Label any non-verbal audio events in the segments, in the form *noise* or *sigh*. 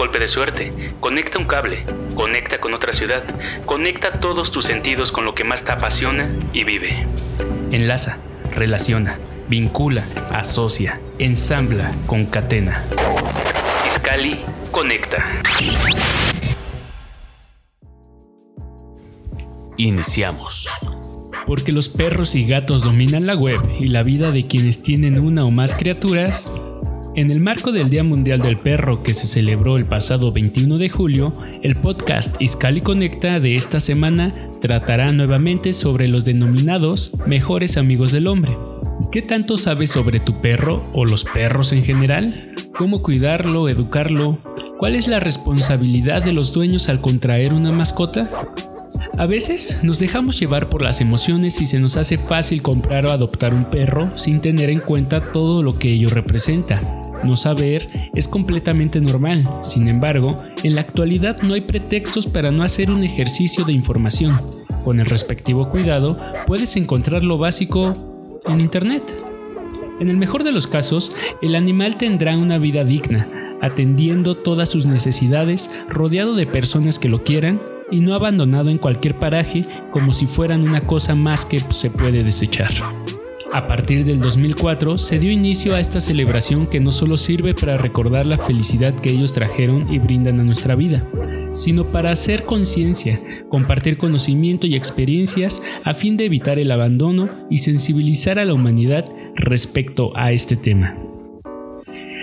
Golpe de suerte, conecta un cable, conecta con otra ciudad, conecta todos tus sentidos con lo que más te apasiona y vive. Enlaza, relaciona, vincula, asocia, ensambla, concatena. Iscali conecta. Iniciamos. Porque los perros y gatos dominan la web y la vida de quienes tienen una o más criaturas, en el marco del Día Mundial del Perro que se celebró el pasado 21 de julio, el podcast Iscali Conecta de esta semana tratará nuevamente sobre los denominados mejores amigos del hombre. ¿Qué tanto sabes sobre tu perro o los perros en general? ¿Cómo cuidarlo, educarlo? ¿Cuál es la responsabilidad de los dueños al contraer una mascota? A veces nos dejamos llevar por las emociones y se nos hace fácil comprar o adoptar un perro sin tener en cuenta todo lo que ello representa. No saber es completamente normal, sin embargo, en la actualidad no hay pretextos para no hacer un ejercicio de información. Con el respectivo cuidado puedes encontrar lo básico en Internet. En el mejor de los casos, el animal tendrá una vida digna, atendiendo todas sus necesidades, rodeado de personas que lo quieran y no abandonado en cualquier paraje como si fueran una cosa más que se puede desechar. A partir del 2004 se dio inicio a esta celebración que no solo sirve para recordar la felicidad que ellos trajeron y brindan a nuestra vida, sino para hacer conciencia, compartir conocimiento y experiencias a fin de evitar el abandono y sensibilizar a la humanidad respecto a este tema.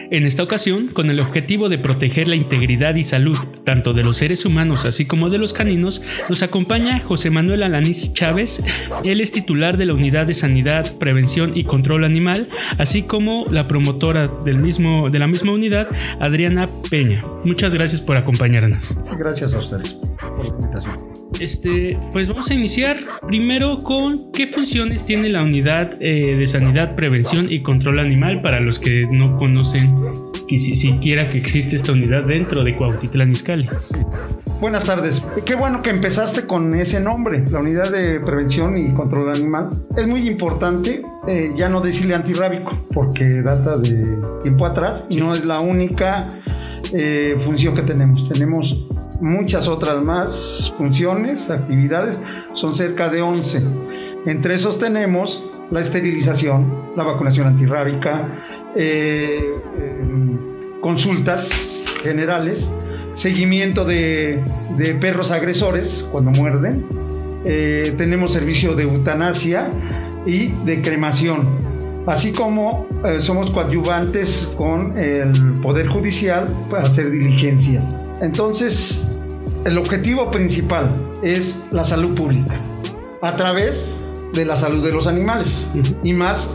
En esta ocasión, con el objetivo de proteger la integridad y salud tanto de los seres humanos así como de los caninos, nos acompaña José Manuel Alanís Chávez. Él es titular de la Unidad de Sanidad, Prevención y Control Animal, así como la promotora del mismo, de la misma unidad, Adriana Peña. Muchas gracias por acompañarnos. Gracias a ustedes por la invitación. Este, pues vamos a iniciar primero con qué funciones tiene la unidad eh, de sanidad, prevención y control animal para los que no conocen que si, siquiera que existe esta unidad dentro de Cuautitlán Izcalli. Buenas tardes. Qué bueno que empezaste con ese nombre, la unidad de prevención y control animal. Es muy importante eh, ya no decirle antirrábico, porque data de tiempo atrás y no es la única eh, función que tenemos. Tenemos muchas otras más funciones, actividades, son cerca de 11. Entre esos tenemos la esterilización, la vacunación antirrábica, eh, em, consultas generales, seguimiento de, perros agresores cuando muerden, eh, tenemos servicio de eutanasia y de cremación, así como eh, somos coadyuvantes con el Poder Judicial para hacer diligencias. Entonces, el objetivo principal es la salud pública a través de la salud de los animales. Y más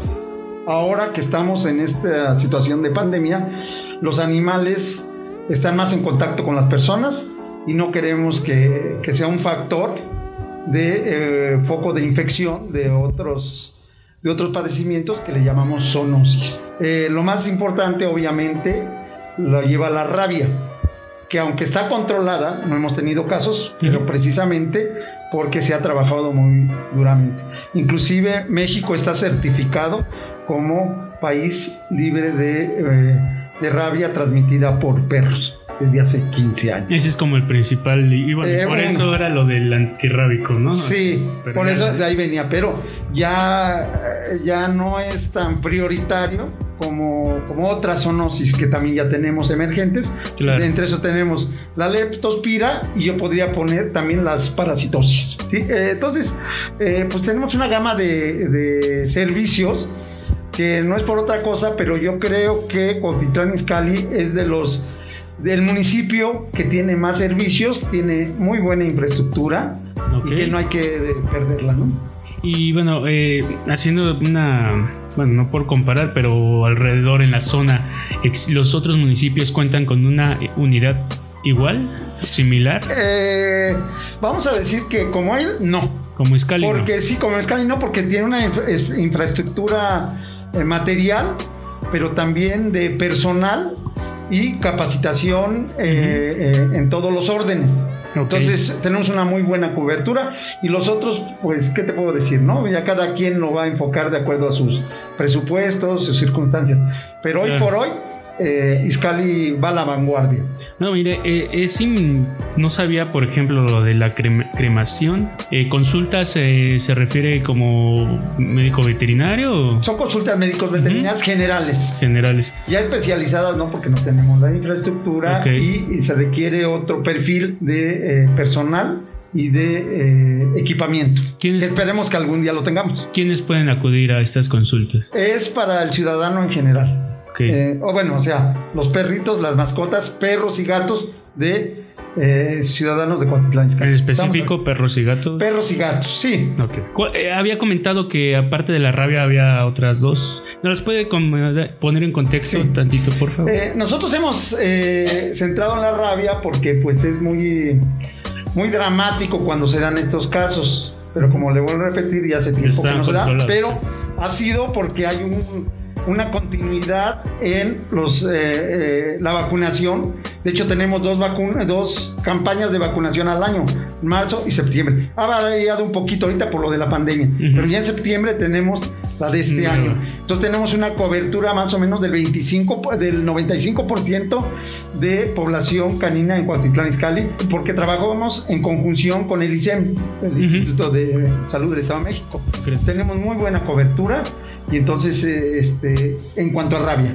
ahora que estamos en esta situación de pandemia los animales están más en contacto con las personas y no queremos que, sea un factor de eh, foco de infección de otros de otros padecimientos que le llamamos zoonosis. Eh, lo más importante, obviamente, lo lleva la rabia que aunque está controlada, no hemos tenido casos, pero precisamente porque se ha trabajado muy duramente. Inclusive México está certificado como país libre de, eh, rabia transmitida por perros desde hace 15 años. Ese es como el principal, y bueno, eh, por eso era lo del antirrábico, ¿no? Sí, por eso de ahí venía, pero ya, ya no es tan prioritario como, como otras zoonosis que también ya tenemos emergentes. Entre eso tenemos la leptospira y yo podría poner también las parasitosis. Eh, entonces, eh, pues tenemos una gama de, servicios que no es por otra cosa, pero yo creo que Cotitlán Izcalli es de los del municipio que tiene más servicios, tiene muy buena infraestructura y que no hay que perderla, ¿no? Y bueno, eh, haciendo una bueno, no por comparar, pero alrededor en la zona, los otros municipios cuentan con una unidad igual, similar, Eh, vamos a decir que como él, no. como Scali. ¿no? Porque sí, como Scali no, porque tiene una infra- es- infraestructura eh, material, pero también de personal y capacitación eh, eh, en todos los órdenes. Entonces tenemos una muy buena cobertura y los otros, pues, ¿qué te puedo decir? no? Ya cada quien lo va a enfocar de acuerdo a sus presupuestos, sus circunstancias. Pero hoy por hoy, eh, Iscali va a la vanguardia. No, mire, eh, no sabía, por ejemplo, lo de la crema- cremación. Eh, ¿Consultas eh, se refiere como médico veterinario Son consultas médicos veterinarias generales. generales? Ya especializadas, no, porque no tenemos la infraestructura y, y se requiere otro perfil de eh, personal y de eh, equipamiento. ¿Quién es- Que esperemos que algún día lo tengamos. ¿Quiénes pueden acudir a estas consultas? Es para el ciudadano en general. Eh, o bueno, o sea, los perritos, las mascotas, perros y gatos de eh, ciudadanos de Cuautitlán. En específico, perros y gatos. Perros y gatos, sí. Ok. ¿Cuál- eh, había comentado que aparte de la rabia había otras dos. ¿No las puede com- poner en contexto Sí. tantito, por favor? Eh, nosotros hemos eh, centrado en la rabia porque pues es muy, muy dramático cuando se dan estos casos. Pero como le vuelvo a repetir, ya hace tiempo que no se da. Pero ha sido porque hay un- una continuidad en los, eh, eh, la vacunación. De hecho, tenemos dos, vacunas, dos campañas de vacunación al año, marzo y septiembre. Ha variado un poquito ahorita por lo de la pandemia, pero ya en septiembre tenemos la de este año. Entonces tenemos una cobertura más o menos del 25, po- del 95% de población canina en Cuautitlán Izcalli, porque trabajamos en conjunción con el ICEM, el Instituto de Salud del Estado de México. Tenemos muy buena cobertura y entonces, eh, este, en cuanto a rabia.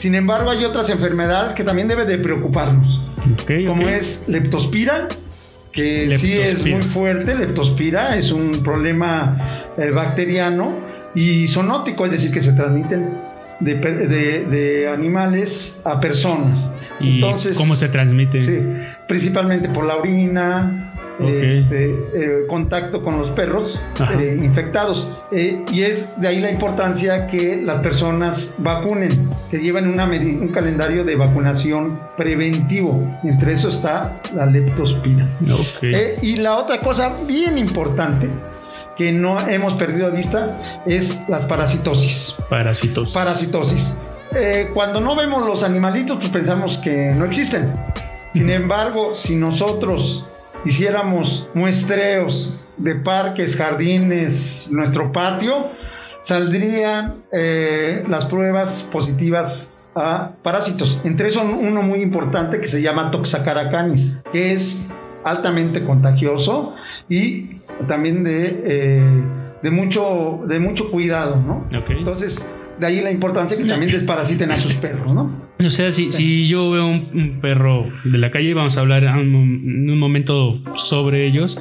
Sin embargo, hay otras enfermedades que también debe de preocuparnos, como es leptospira, que sí es muy fuerte, leptospira es un problema eh, bacteriano y zoonótico, es decir, que se transmiten de, de- de animales a personas. ¿Y cómo se transmite? Sí, principalmente por la orina, Este, eh, contacto con los perros eh, infectados. Eh, y es de ahí la importancia que las personas vacunen, que lleven una un calendario de vacunación preventivo. Entre eso está la leptospira. Ok. Eh, y la otra cosa bien importante que no hemos perdido de vista es las parasitosis. Parasitosis. Eh, cuando no vemos los animalitos, pues pensamos que no existen. Sin embargo, si nosotros hiciéramos muestreos de parques, jardines, nuestro patio, saldrían eh, las pruebas positivas a parásitos. Entre eso uno muy importante que se llama Toxacaracanis, que es altamente contagioso y también de, eh, de, mucho, de mucho cuidado, ¿no? Entonces, de ahí la importancia que también desparasiten a sus perros, ¿no? O sea, si, si yo veo un, un perro de la calle, vamos a hablar en un, en un momento sobre ellos,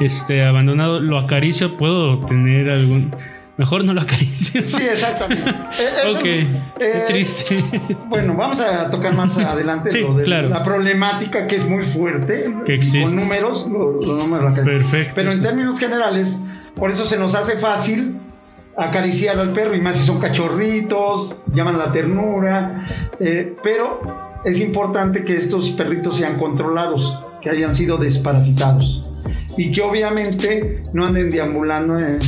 este abandonado, lo acaricio, puedo tener algún. Mejor no lo acaricio. Sí, exactamente. *laughs* Eh, eso, ok, eh, qué triste. Bueno, vamos a tocar más *laughs* adelante Sí, lo de claro. la problemática que es muy fuerte. Que existe. Con números, lo- los números acá. Perfecto, Pero en términos generales, por eso se nos hace fácil acariciar al perro, y más si son cachorritos, llaman la ternura. eh, pero es importante que estos perritos sean controlados, que hayan sido desparasitados. Y que obviamente no anden deambulando en-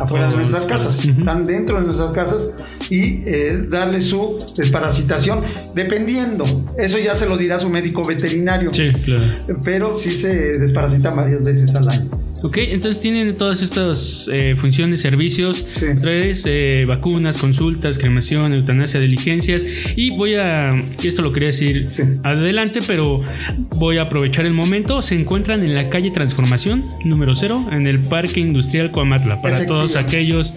afuera de nuestras casas, están dentro de nuestras casas y eh, darle su desparasitación, dependiendo. Eso ya se lo dirá su médico veterinario. Sí, claro. Pero sí se desparasitan varias veces al año. Ok, entonces tienen todas estas eh, funciones, servicios, Sí. vez, eh, vacunas, consultas, cremación, eutanasia, diligencias. Y voy a, esto lo quería decir Sí. adelante, pero voy a aprovechar el momento. Se encuentran en la calle Transformación, número 0, en el Parque Industrial Coamatla. Para todos aquellos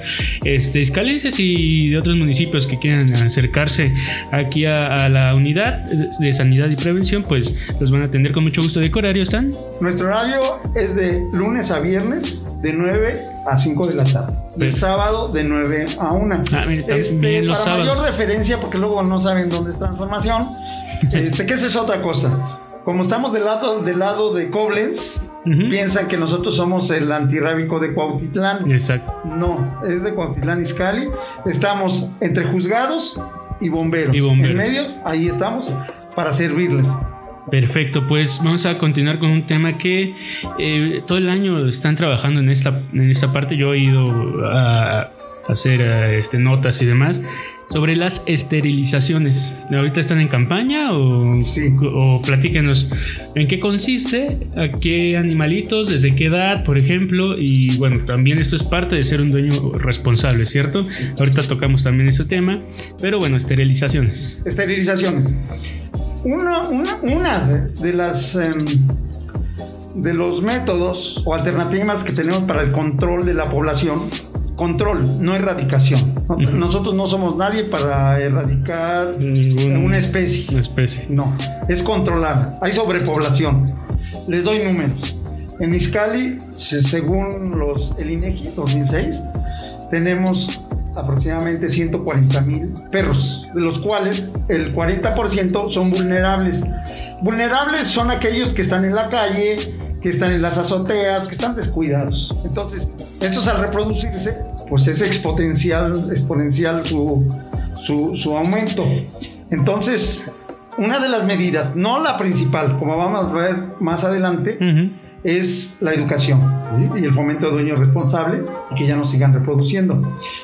este, iscalenses y de otros municipios que quieran acercarse aquí a, a la unidad de sanidad y prevención, pues los van a atender con mucho gusto. ¿De qué horario están? Nuestro horario es de lunes a viernes de 9 a 5 de la tarde. Y el sábado de 9 a 1. Ah, también los para sábados. mayor referencia, porque luego no saben dónde es transformación, *laughs* este, que esa es otra cosa. Como estamos del lado, del lado de Koblenz, Ujú. piensan que nosotros somos el antirrábico de Cuautitlán. Exacto. No, es de Cuautitlán Izcalli. Estamos entre juzgados y bomberos. Y bomberos. En medio, ahí estamos, para servirles. Perfecto, pues vamos a continuar con un tema que eh, todo el año están trabajando en esta, en esta parte. Yo he ido a hacer este, notas y demás sobre las esterilizaciones. ¿Ahorita están en campaña o, o platíquenos en qué consiste, a qué animalitos, desde qué edad, por ejemplo? Y bueno, también esto es parte de ser un dueño responsable, ¿cierto? Ahorita tocamos también ese tema, pero bueno, esterilizaciones. Esterilizaciones. Una, una, de las... Em, de los métodos o alternativas que tenemos para el control de la población control, no erradicación. Nosotros no somos nadie para erradicar una especie. Una especie. No, es controlar. Hay sobrepoblación. Les doy números. En Iscali, según los, el INEGI 2006, tenemos aproximadamente 140 mil perros, de los cuales el 40% son vulnerables. Vulnerables son aquellos que están en la calle, que están en las azoteas, que están descuidados. Entonces, estos al reproducirse, pues es exponencial, exponencial su, su, aumento. Entonces, una de las medidas, no la principal, como vamos a ver más adelante, es la educación y el fomento de dueños responsables y que ya no sigan reproduciendo.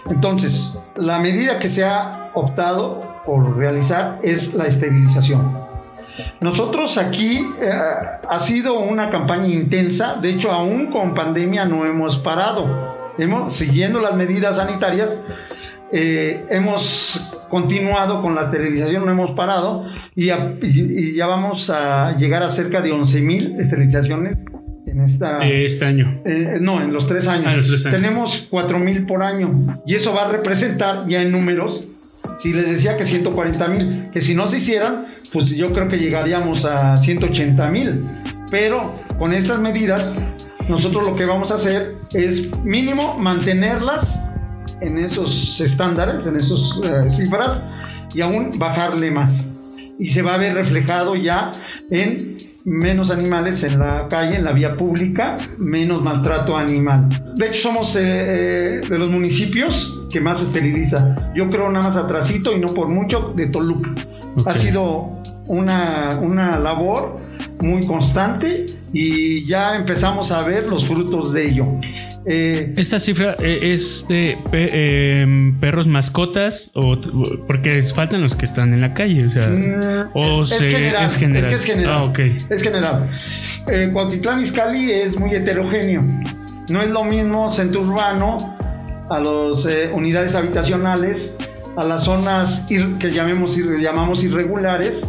Entonces, la medida que se ha optado por realizar es la esterilización. Nosotros aquí eh, ha sido una campaña intensa, de hecho aún con pandemia no hemos parado. Hemos, siguiendo las medidas sanitarias, eh, hemos continuado con la esterilización, no hemos parado y, ya vamos a llegar a cerca de 11 mil esterilizaciones en esta, este año. Eh, no, en los tres años. Ah, Tenemos 4 mil por año y eso va a representar ya en números. Si les decía que 140 mil, que si no se hicieran, pues yo creo que llegaríamos a 180 mil. Pero con estas medidas, nosotros lo que vamos a hacer es mínimo mantenerlas en esos estándares, en esas eh, cifras y aún bajarle más. Y se va a ver reflejado ya en menos animales en la calle, en la vía pública, menos maltrato animal. De hecho, somos eh, eh, de los municipios que más esteriliza. Yo creo nada más atrasito y no por mucho de Toluca. Ha sido una, una labor muy constante y ya empezamos a ver los frutos de ello. Eh, ¿Esta cifra eh, es de em, perros mascotas o porque faltan los que están en la calle? O sea, mm, o es, general, es, general, es general. Ah, okay. Es general. Eh, Cuautitlán Izcalli es muy heterogéneo. No es lo mismo centro urbano a las eh, unidades habitacionales a las zonas que llamemos, llamamos irregulares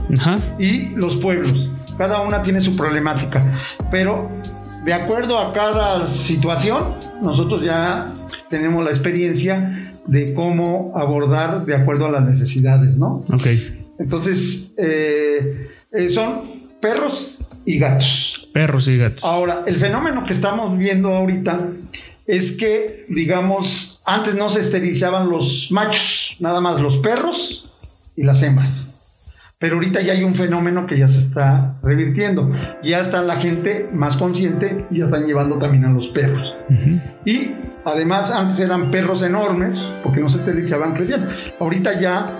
y los pueblos. Cada una tiene su problemática, pero de acuerdo a cada situación, nosotros ya tenemos la experiencia de cómo abordar de acuerdo a las necesidades, ¿no? Ok. Entonces, eh, eh, son perros y gatos. Perros y gatos. Ahora, el fenómeno que estamos viendo ahorita es que, digamos, antes no se esterilizaban los machos, nada más los perros y las hembras. Pero ahorita ya hay un fenómeno que ya se está revirtiendo. Ya está la gente más consciente y ya están llevando también a los perros. Y además antes eran perros enormes porque no se esterilizaban creciendo. Ahorita ya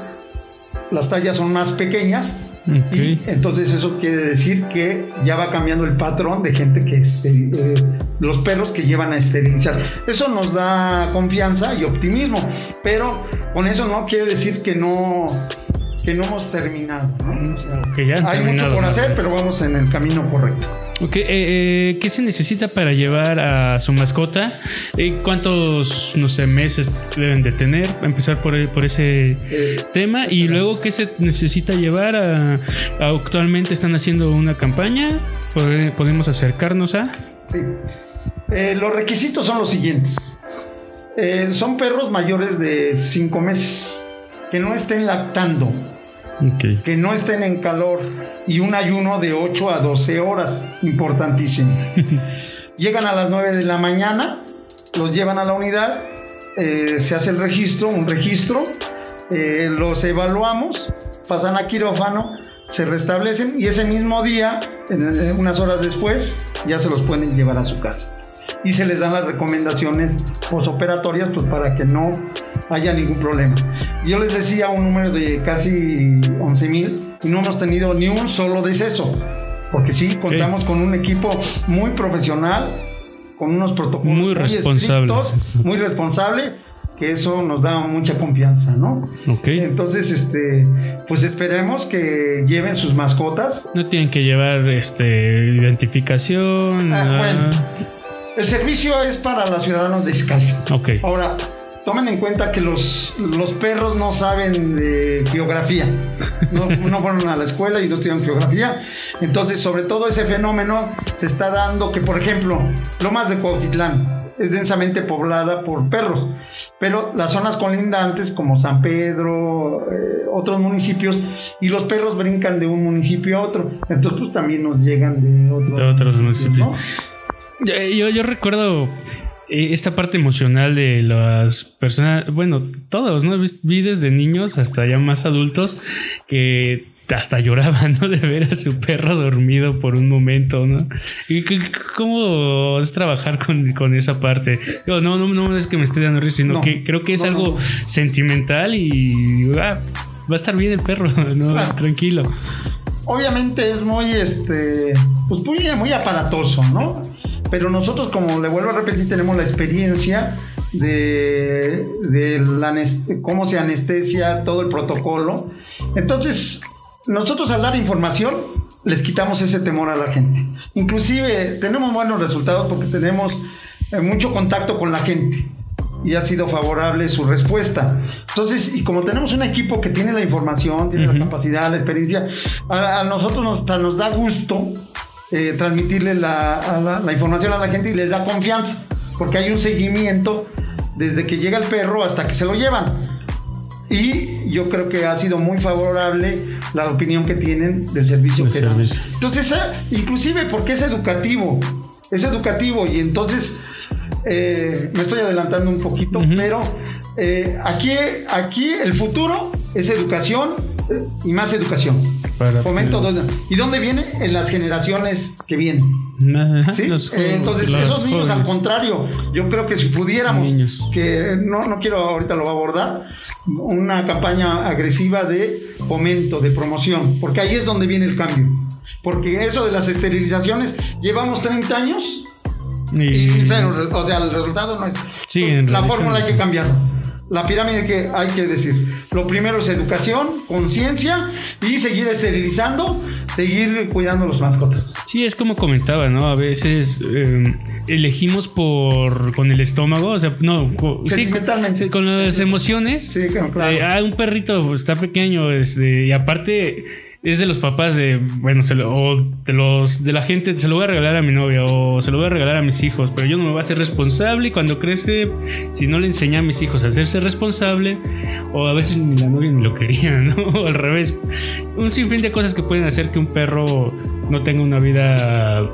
las tallas son más pequeñas y entonces eso quiere decir que ya va cambiando el patrón de gente que eh, los perros que llevan a esterilizar. Eso nos da confianza y optimismo, pero con eso no quiere decir que no que no hemos terminado. hay mucho por hacer, pero vamos en el camino correcto. Okay, eh, eh, ¿Qué se necesita para llevar a su mascota? Eh, ¿Cuántos, no sé, meses deben de tener? Empezar por, por ese tema. Y luego, ¿qué se necesita llevar? A, actualmente están haciendo una campaña. ¿Podemos acercarnos a? Sí. los requisitos son los siguientes. son perros mayores de 5 meses que no estén lactando que no estén en calor y un ayuno de 8 a 12 horas, importantísimo. *laughs* Llegan a las 9 de la mañana, los llevan a la unidad, eh, se hace el registro, un registro, eh, los evaluamos, pasan a quirófano, se restablecen y ese mismo día, unas horas después, ya se los pueden llevar a su casa. Y se les dan las recomendaciones posoperatorias pues, para que no haya ningún problema. Yo les decía un número de casi 11 mil, y no hemos tenido ni un solo deceso. Porque sí, contamos con un equipo muy profesional, con unos protocolos muy, responsable. muy responsable, que eso nos da mucha confianza, ¿no? Ok. Entonces, este, pues esperemos que lleven sus mascotas. No tienen que llevar este identificación. Ah, bueno, el servicio es para los ciudadanos de Izcali. Ok. Ahora, tomen en cuenta que los, los perros no saben de geografía. No, no fueron a la escuela y no tienen geografía. Entonces, sobre todo ese fenómeno se está dando que, por ejemplo, Lomas de Cuautitlán es densamente poblada por perros. Pero las zonas colindantes como San Pedro, eh, otros municipios, y los perros brincan de un municipio a otro. Entonces, pues, también nos llegan de, otros De otros municipios. ¿no? Yo, yo, recuerdo esta parte emocional de las personas, bueno, todos, ¿no? Vi- desde niños hasta ya más adultos que hasta *laughs* lloraban, ¿no? De ver a su perro dormido por un momento, ¿no? ¿Y cómo es trabajar con, con esa parte? Digo, no, no, no es que me esté dando risa, sino No. que creo que es No, algo no. sentimental y ah, va a estar bien el perro, *laughs* ¿no? Claro. Tranquilo. obviamente es muy este pues muy, muy aparatoso, ¿no? Pero nosotros, como le vuelvo a repetir, tenemos la experiencia de, de la cómo se anestesia todo el protocolo. Entonces, nosotros al dar información, les quitamos ese temor a la gente. Inclusive tenemos buenos resultados porque tenemos eh, mucho contacto con la gente y ha sido favorable su respuesta. Entonces, y como tenemos un equipo que tiene la información, tiene la capacidad, la experiencia, a, a nosotros nos, hasta nos da gusto eh, transmitirle la, a la- la información a la gente y les da confianza, porque hay un seguimiento desde que llega el perro hasta que se lo llevan. Y yo creo que ha sido muy favorable la opinión que tienen del servicio que servicio. Entonces, inclusive porque es educativo, es educativo y entonces eh, me estoy adelantando un poquito, pero eh, aquí, aquí el futuro es educación y más educación. Para- Fomento, ¿dónde- ¿y dónde viene? En las generaciones que vienen. Ajá, ¿sí? los Eh, entonces, los esos niños, al jóvenes. contrario, yo creo que si pudiéramos, Niños. que no, no quiero ahorita lo va a abordar, una campaña agresiva de fomento, de promoción, porque ahí es donde viene el cambio. Porque eso de las esterilizaciones, llevamos 30 años y, Y- o sea, el resultado no es. Siguen la realizando. fórmula hay que cambiarla. La pirámide que hay que decir. Lo primero es educación, conciencia y seguir esterilizando, seguir cuidando los mascotas. Sí, es como comentaba, ¿no? A veces eh, elegimos por con el estómago, o sea, no, sí, sí, con las emociones. Sí, claro, claro. Eh, ah, un perrito pues, está pequeño, este, y aparte es de los papás de, bueno, se lo- o de los de la gente, se lo voy a regalar a mi novia o se lo voy a regalar a mis hijos, pero yo no me voy a hacer responsable y cuando crece, si no le enseñé a mis hijos a hacerse responsable, o a veces ni la novia ni lo quería, *laughs* ¿no? O al revés. Un sinfín de cosas que pueden hacer que un perro no tenga una vida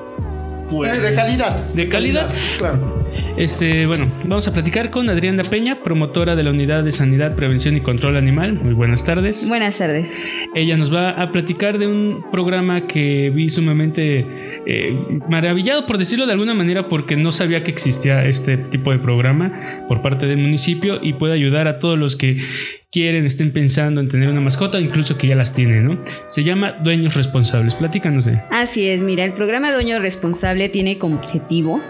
pues, de calidad. ¿De calidad? Claro. Este, bueno, vamos a platicar con Adriana Peña, promotora de la Unidad de Sanidad, Prevención y Control Animal. Muy buenas tardes. Buenas tardes. Ella nos va a platicar de un programa que vi sumamente eh, maravillado, por decirlo de alguna manera, porque no sabía que existía este tipo de programa por parte del municipio y puede ayudar a todos los que quieren, estén pensando en tener una mascota, incluso que ya las tienen, ¿no? Se llama Dueños Responsables. Platícanos de. Así es, mira, el programa Dueño Responsable tiene como objetivo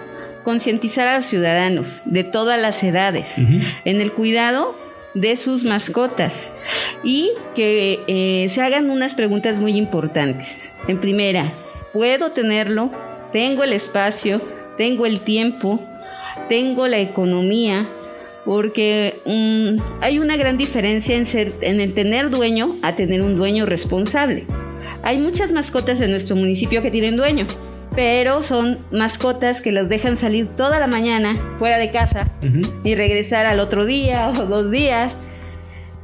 concientizar a los ciudadanos de todas las edades en el cuidado de sus mascotas y que eh, se hagan unas preguntas muy importantes. En primera, ¿puedo tenerlo? ¿Tengo el espacio? ¿Tengo el tiempo? ¿Tengo la economía? Porque mm, hay una gran diferencia en, ser, en el tener dueño a tener un dueño responsable. Hay muchas mascotas en nuestro municipio que tienen dueño, pero son mascotas que las dejan salir toda la mañana fuera de casa y regresar al otro día o dos días.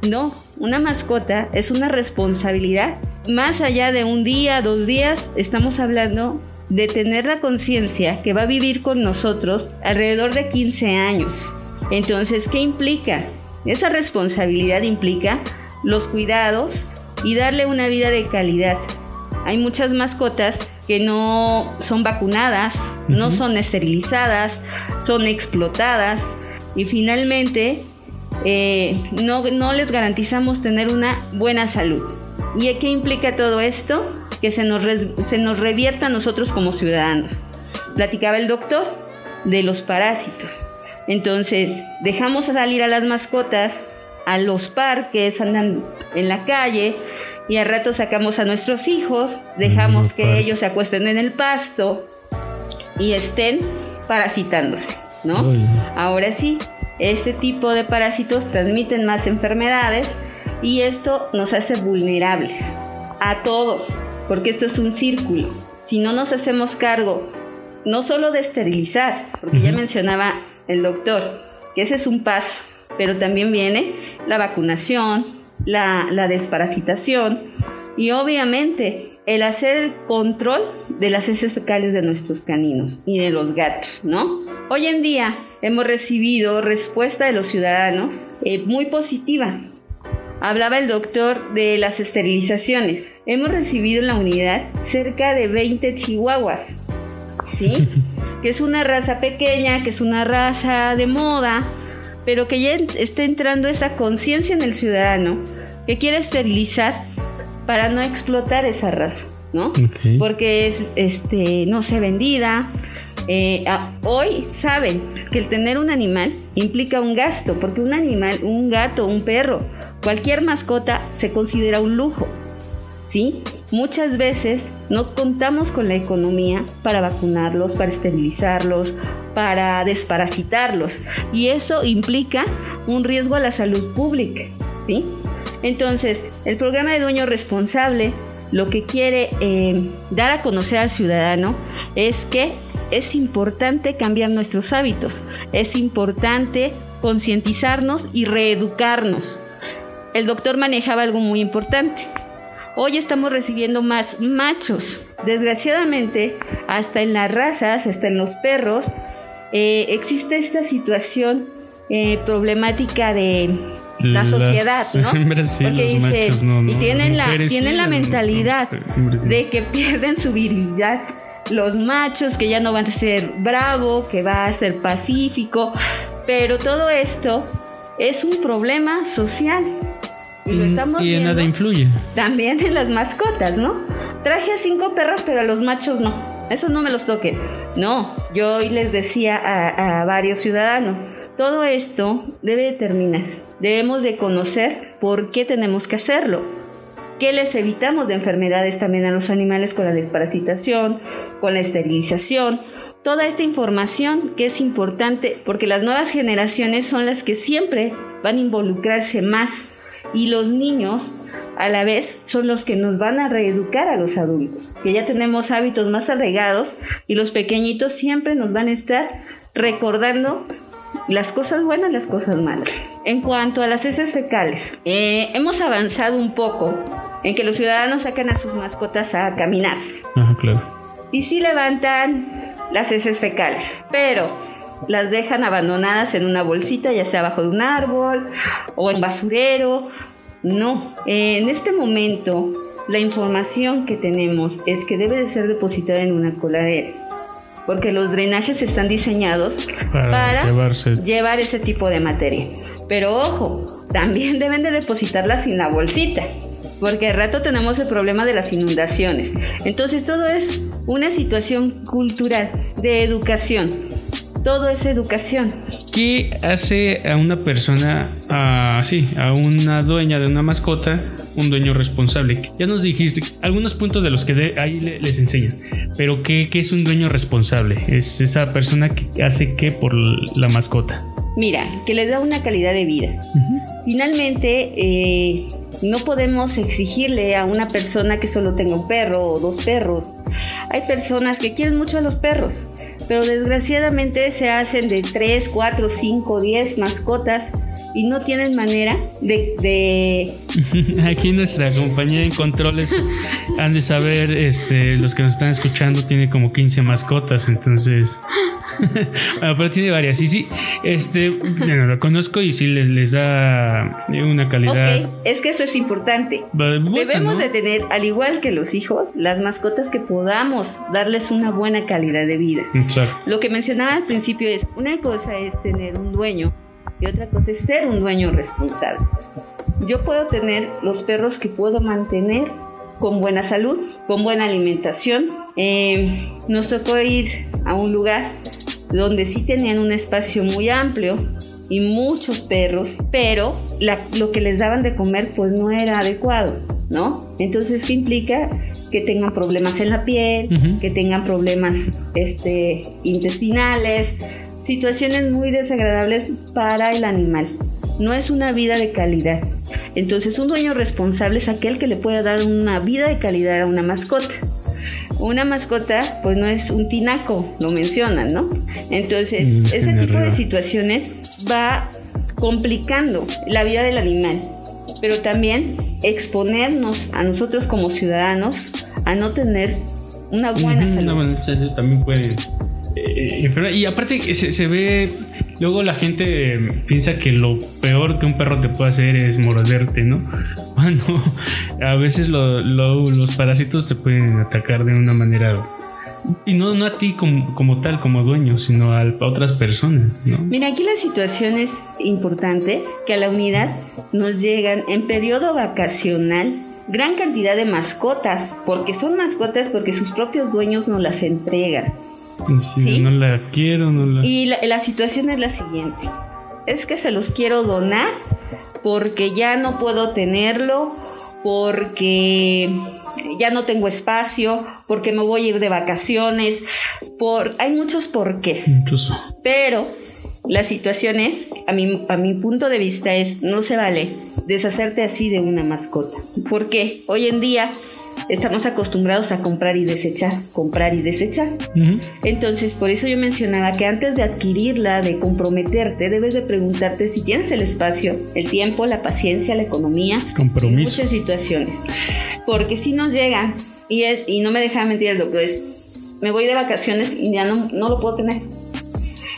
No, una mascota es una responsabilidad. Más allá de un día, dos días, estamos hablando de tener la conciencia que va a vivir con nosotros alrededor de 15 años. Entonces, ¿qué implica? Esa responsabilidad implica los cuidados y darle una vida de calidad. Hay muchas mascotas que no son vacunadas, no son esterilizadas, son explotadas y finalmente eh, no, no les garantizamos tener una buena salud. ¿Y qué implica todo esto? Que se nos, se nos revierta a nosotros como ciudadanos. Platicaba el doctor de los parásitos. Entonces, dejamos salir a las mascotas a los parques, andan en la calle y al rato sacamos a nuestros hijos, dejamos que ellos se acuesten en el pasto y estén parasitándose, ¿no? Ahora sí, este tipo de parásitos transmiten más enfermedades y esto nos hace vulnerables a todos, porque esto es un círculo. Si no nos hacemos cargo no solo de esterilizar, porque ya mencionaba el doctor, ese es un paso, pero también viene la vacunación, la, la desparasitación y obviamente el hacer el control de las heces fecales de nuestros caninos y de los gatos, ¿no? Hoy en día hemos recibido respuesta de los ciudadanos eh, muy positiva. Hablaba el doctor de las esterilizaciones. Hemos recibido en la unidad cerca de 20 chihuahuas, ¿sí? *laughs* que es una raza pequeña, que es una raza de moda, pero que ya está entrando esa conciencia en el ciudadano que quiere esterilizar para no explotar esa raza, ¿no? Porque es, este, no sé, vendida. Eh, hoy saben que el tener un animal implica un gasto, porque un animal, un gato, un perro, cualquier mascota se considera un lujo, ¿sí? Muchas veces no contamos con la economía para vacunarlos, para esterilizarlos, para desparasitarlos. Y eso implica un riesgo a la salud pública. ¿sí? Entonces, el programa de dueño responsable lo que quiere eh, dar a conocer al ciudadano es que es importante cambiar nuestros hábitos, es importante concientizarnos y reeducarnos. El doctor manejaba algo muy importante. Hoy estamos recibiendo más machos. Desgraciadamente, hasta en las razas, hasta en los perros, eh, existe esta situación eh, problemática de la sociedad, ¿no? Porque dice, y tienen la, tienen la mentalidad de que pierden su virilidad. Los machos que ya no van a ser bravo, que va a ser pacífico, pero todo esto es un problema social. Y lo estamos y en nada influye. También en las mascotas, ¿no? Traje a cinco perros, pero a los machos no. Eso no me los toque. No, yo hoy les decía a, a varios ciudadanos, todo esto debe terminar. Debemos de conocer por qué tenemos que hacerlo. ¿Qué les evitamos de enfermedades también a los animales con la desparasitación, con la esterilización? Toda esta información que es importante porque las nuevas generaciones son las que siempre van a involucrarse más y los niños a la vez son los que nos van a reeducar a los adultos, que ya tenemos hábitos más arraigados y los pequeñitos siempre nos van a estar recordando las cosas buenas, las cosas malas. En cuanto a las heces fecales, eh, hemos avanzado un poco en que los ciudadanos sacan a sus mascotas a caminar. Ajá, claro. Y sí levantan las heces fecales, pero las dejan abandonadas en una bolsita, ya sea abajo de un árbol o en basurero. No, en este momento la información que tenemos es que debe de ser depositada en una coladera. Porque los drenajes están diseñados para, llevar ese tipo de materia. Pero ojo, también *laughs* deben de depositarla sin la bolsita porque al rato tenemos el problema de las inundaciones. Entonces todo es una situación cultural, de educación todo es educación. ¿Qué hace a una persona, así, a una dueña de una mascota, un dueño responsable? Ya nos dijiste algunos puntos de los que ahí les enseñan, pero ¿qué, es un dueño responsable? Es esa persona que hace qué por la mascota. Mira, que le da una calidad de vida. Finalmente, eh, no podemos exigirle a una persona que solo tenga un perro o dos perros. Hay personas que quieren mucho a los perros pero desgraciadamente se hacen de 3, 4, 5, 10 mascotas y no tienen manera de, *laughs* Aquí nuestra compañía en controles han de saber, este, los que nos están escuchando tiene como 15 mascotas, entonces bueno, *laughs* pero tiene varias. Y sí, este, bueno, lo conozco y sí les, les da una calidad. Ok, es que eso es importante. Debemos de tener, al igual que los hijos, las mascotas que podamos darles una buena calidad de vida. Exacto. Lo que mencionaba al principio es, una cosa es tener un dueño y otra cosa es ser un dueño responsable. yo puedo tener los perros que puedo mantener con buena salud, con buena alimentación. Eh, nos tocó ir a un lugar donde sí tenían un espacio muy amplio y muchos perros, pero lo que les daban de comer pues no era adecuado, ¿no? Entonces, ¿qué implica? Que tengan problemas en la piel, que tengan problemas este, intestinales, situaciones muy desagradables para el animal. No es una vida de calidad. Entonces, un dueño responsable es aquel que le pueda dar una vida de calidad a una mascota. Una mascota, pues no es un tinaco, lo mencionan, ¿no? Entonces, mm, ese tipo de situaciones va complicando la vida del animal, pero también exponernos a nosotros como ciudadanos a no tener una buena salud. también puede eh, Y aparte se, se ve Luego la gente piensa que lo peor que un perro te puede hacer es morderte, ¿no? A veces los parásitos te pueden atacar de una manera y no, no a ti como, tal, como dueño, sino a, otras personas, ¿no? Mira, aquí la situación es importante, que a la unidad nos llegan en periodo vacacional gran cantidad de mascotas, porque son mascotas porque sus propios dueños nos las entregan. ¿Sí? No la quiero, no la... Y la, situación es la siguiente. Es que se los quiero donar porque ya no puedo tenerlo, porque ya no tengo espacio, porque me voy a ir de vacaciones, por hay muchos porqués. Incluso. Pero la situación es, a mi, a mi punto de vista es, no se vale deshacerte así de una mascota. ¿Por qué? Hoy en día estamos acostumbrados a comprar y desechar, comprar y desechar. Entonces, por eso yo mencionaba que antes de adquirirla, de comprometerte, debes de preguntarte si tienes el espacio, el tiempo, la paciencia, la economía, Compromiso. muchas situaciones. Porque si nos llega, y es, y no me deja mentir el doctor, es, me voy de vacaciones y ya no, no lo puedo tener.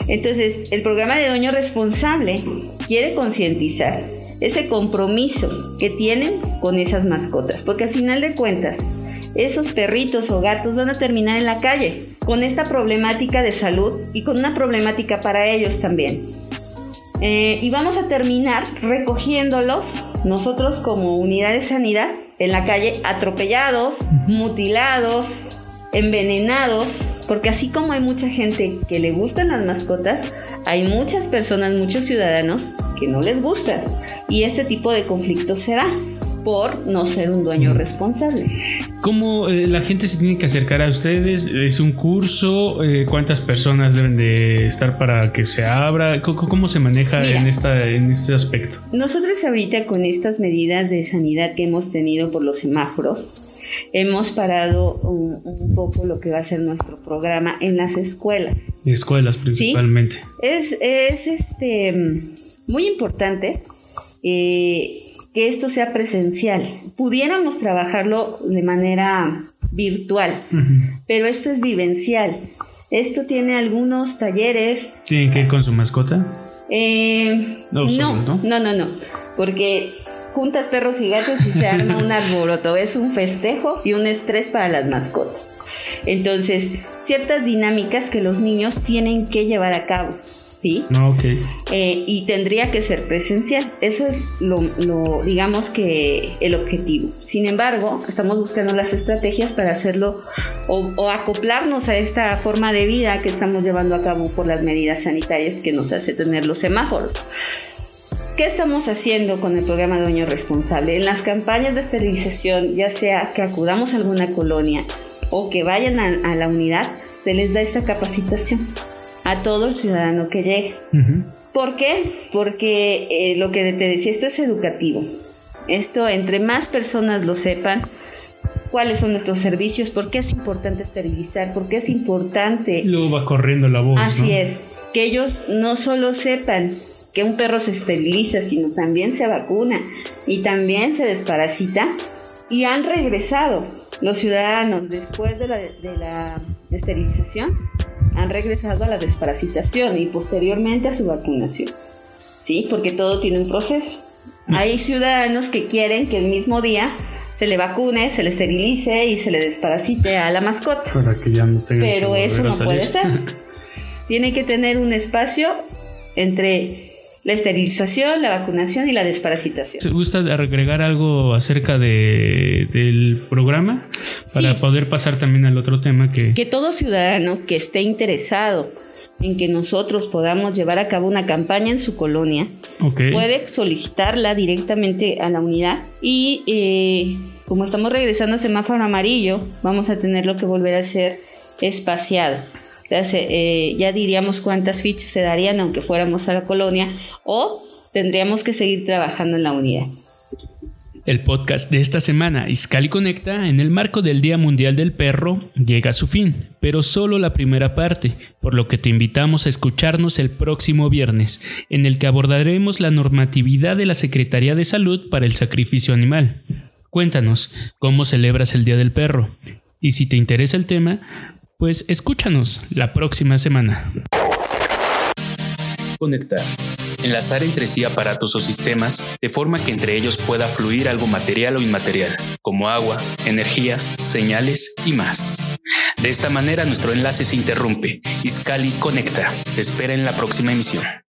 Entonces, el programa de dueño responsable quiere concientizar ese compromiso que tienen con esas mascotas, porque al final de cuentas, esos perritos o gatos van a terminar en la calle con esta problemática de salud y con una problemática para ellos también. Eh, y vamos a terminar recogiéndolos nosotros como unidad de sanidad en la calle atropellados, mutilados, envenenados, porque así como hay mucha gente que le gustan las mascotas, hay muchas personas, muchos ciudadanos que no les gustan. Y este tipo de conflictos se da por no ser un dueño responsable. ¿Cómo eh, la gente se tiene que acercar a ustedes? ¿Es un curso? Eh, ¿Cuántas personas deben de estar para que se abra? ¿Cómo, se maneja en, esta, en este aspecto? Nosotros ahorita con estas medidas de sanidad que hemos tenido por los semáforos, hemos parado un, poco lo que va a ser nuestro programa en las escuelas. Escuelas principalmente. Es, es este muy importante eh, que esto sea presencial. Pudiéramos trabajarlo de manera virtual, pero esto es vivencial. Esto tiene algunos talleres. ¿Tienen que ir con su mascota? Eh, no, no, no, no, no, porque juntas perros y gatos y se arma un arboroto. Es un festejo y un estrés para las mascotas. Entonces, ciertas dinámicas que los niños tienen que llevar a cabo. ¿Sí? Ah, eh, y tendría que ser presencial. Eso es lo, digamos que el objetivo. Sin embargo, estamos buscando las estrategias para hacerlo o, o, acoplarnos a esta forma de vida que estamos llevando a cabo por las medidas sanitarias que nos hace tener los semáforos. ¿Qué estamos haciendo con el programa Dueño Responsable? En las campañas de esterilización, ya sea que acudamos a alguna colonia o que vayan a, la unidad, se les da esta capacitación a todo el ciudadano que llegue. ¿Por qué? Porque eh, lo que te decía, esto es educativo. Esto, entre más personas lo sepan, cuáles son nuestros servicios, por qué es importante esterilizar, por qué es importante... Luego va corriendo la voz. Así es, que ellos no solo sepan que un perro se esteriliza, sino también se vacuna y también se desparasita. Y han regresado los ciudadanos después de la, esterilización, han regresado a la desparasitación y posteriormente a su vacunación. ¿Sí? Porque todo tiene un proceso. Mm. Hay ciudadanos que quieren que el mismo día se le vacune, se le esterilice y se le desparasite a la mascota. Pero eso no puede ser. *laughs* Tiene que tener un espacio entre la esterilización, la vacunación y la desparasitación. ¿Se gusta agregar algo acerca de, del programa para poder pasar también al otro tema que... Que todo ciudadano que esté interesado en que nosotros podamos llevar a cabo una campaña en su colonia, puede solicitarla directamente a la unidad y eh, como estamos regresando a semáforo amarillo, vamos a tenerlo que volver a hacer espaciado. Eh, ya diríamos cuántas fichas se darían aunque fuéramos a la colonia o tendríamos que seguir trabajando en la unidad. El podcast de esta semana, Iscali Conecta, en el marco del Día Mundial del Perro, llega a su fin, pero solo la primera parte, por lo que te invitamos a escucharnos el próximo viernes, en el que abordaremos la normatividad de la Secretaría de Salud para el sacrificio animal. Cuéntanos, ¿cómo celebras el Día del Perro? Y si te interesa el tema, pues escúchanos la próxima semana. Conectar enlazar entre sí aparatos o sistemas de forma que entre ellos pueda fluir algo material o inmaterial, como agua, energía, señales y más. De esta manera nuestro enlace se interrumpe. Iscali conecta. Te espera en la próxima emisión.